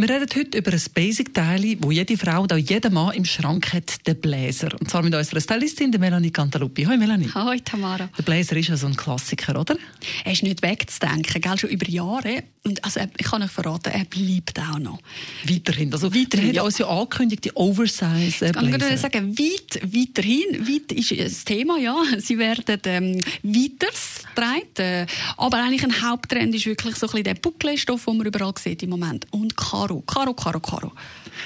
Wir reden heute über ein Basic-Teil, wo jede Frau und auch jeder Mann im Schrank hat, den Bläser. Und zwar mit unserer Stylistin, der Melanie Cantaluppi. Hoi Melanie. Hoi Tamara. Der Bläser ist ja so ein Klassiker, oder? Er ist nicht wegzudenken, gell? schon über Jahre. Und also, ich kann euch verraten, er bleibt auch noch. Weiterhin. Also weiterhin. Ja. ja angekündigt, die Oversize Ich kann gerade sagen, weit, weiterhin. Weit ist das Thema, ja. Sie werden ähm, weiter getragen. Aber eigentlich ein Haupttrend ist wirklich so ein bisschen der Bucklestoff, den man überall sieht im Moment. Und Karo, Karo, Karo, Karo.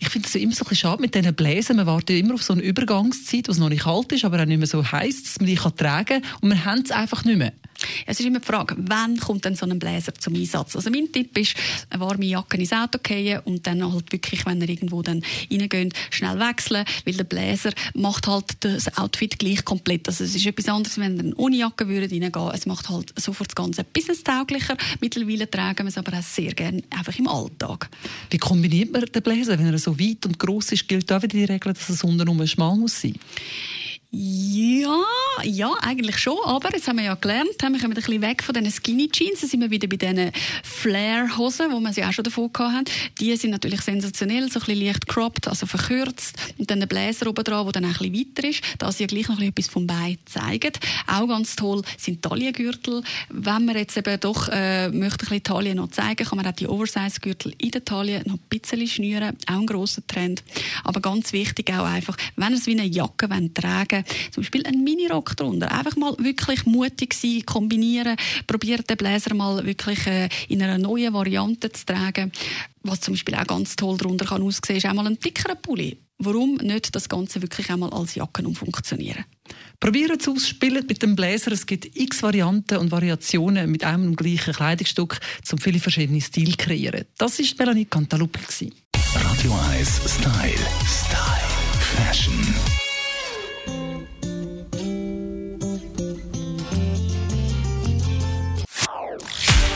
Ich finde es immer so ein bisschen schade mit diesen Bläsern. Man wartet immer auf so eine Übergangszeit, wo es noch nicht kalt ist, aber auch nicht mehr so heiß, dass man die kann tragen kann. Und wir haben es einfach nicht mehr. Es ist immer die Frage, wann kommt denn so ein Bläser zum Einsatz? Also mein Tipp ist, eine warme Jacke ins Auto gehen und dann halt wirklich, wenn ihr irgendwo dann reingeht, schnell wechseln, weil der Bläser macht halt das Outfit gleich komplett. Also es ist etwas anderes, wenn ihr ohne Jacke würdet reingehen. Es macht halt sofort das Ganze businesstauglicher. Mittlerweile tragen wir es aber auch sehr gerne einfach im Alltag. Wie kombiniert man den Bläser? Wenn er so weit und groß ist, gilt da wieder die Regel, dass es unten schmal muss sein. Ja, ja, eigentlich schon. Aber jetzt haben wir ja gelernt, haben wir kommen ein bisschen weg von diesen Skinny Jeans. Dann sind wir wieder bei diesen Flare-Hosen, wo wir sie auch schon davon hatten. Die sind natürlich sensationell, so ein bisschen leicht cropped, also verkürzt. Und dann ein Bläser oben dran, der dann auch ein bisschen weiter ist, da sie ja gleich noch ein bisschen etwas vom Bein zeigen. Auch ganz toll sind Taillengürtel. Wenn man jetzt eben doch äh, möchte ein bisschen Taille noch zeigen, kann man auch die Oversize-Gürtel in der Taille noch ein bisschen schnüren. Auch ein grosser Trend. Aber ganz wichtig auch einfach, wenn ihr es wie eine Jacke wollt, zum Beispiel einen Minirock drunter. Einfach mal wirklich mutig sein, kombinieren, probiert den Bläser mal wirklich äh, in einer neuen Variante zu tragen. Was zum Beispiel auch ganz toll drunter kann aussehen, ist auch mal ein dickerer Pulli. Warum nicht das Ganze wirklich einmal als Jacken umfunktionieren? Probieren es aus, spielen mit dem Bläser. Es gibt x Varianten und Variationen mit einem und gleichen Kleidungsstück, um viele verschiedene Stile zu kreieren. Das war Melanie Cantaluppi. gewesen. Radio 1 Style. Style. Fashion.